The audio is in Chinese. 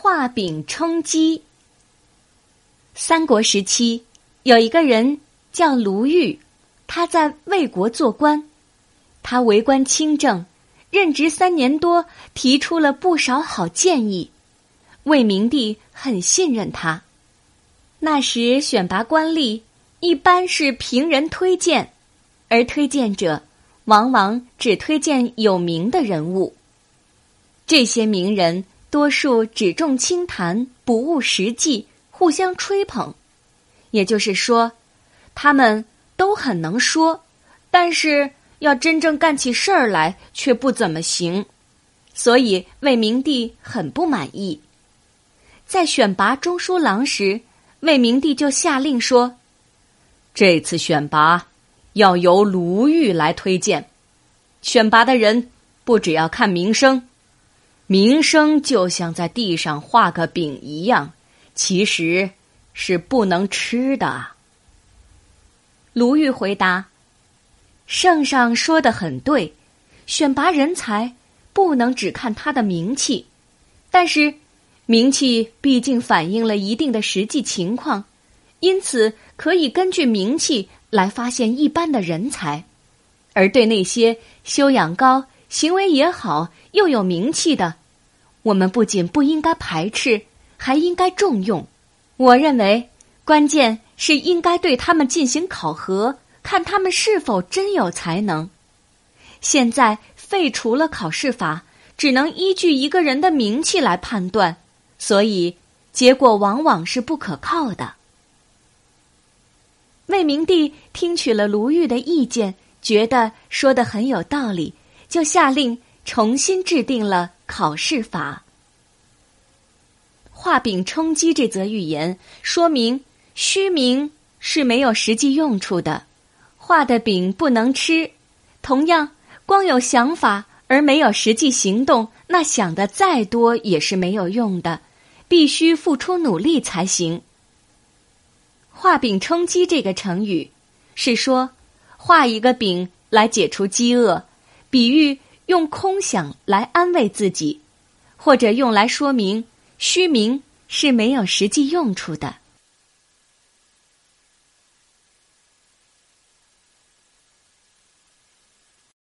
画饼充饥。三国时期，有一个人叫卢毓，他在魏国做官，他为官清正，任职三年多，提出了不少好建议，魏明帝很信任他。那时选拔官吏，一般是凭人推荐，而推荐者往往只推荐有名的人物。这些名人多数只重清谈，不务实际，互相吹捧。也就是说，他们都很能说，但是要真正干起事儿来却不怎么行，所以魏明帝很不满意。在选拔中书郎时。魏明帝就下令说：“这次选拔要由卢玉来推荐。选拔的人不只要看名声，名声就像在地上画个饼一样，其实是不能吃的。”卢玉回答：“圣上说的很对，选拔人才不能只看他的名气，但是。”名气毕竟反映了一定的实际情况，因此可以根据名气来发现一般的人才，而对那些修养高、行为也好又有名气的，我们不仅不应该排斥，还应该重用。我认为，关键是应该对他们进行考核，看他们是否真有才能。现在废除了考试法，只能依据一个人的名气来判断。所以，结果往往是不可靠的。魏明帝听取了卢玉的意见，觉得说的很有道理，就下令重新制定了考试法。画饼充饥这则寓言说明，虚名是没有实际用处的，画的饼不能吃。同样，光有想法而没有实际行动，那想的再多也是没有用的。必须付出努力才行。画饼充饥这个成语，是说画一个饼来解除饥饿，比喻用空想来安慰自己，或者用来说明虚名是没有实际用处的。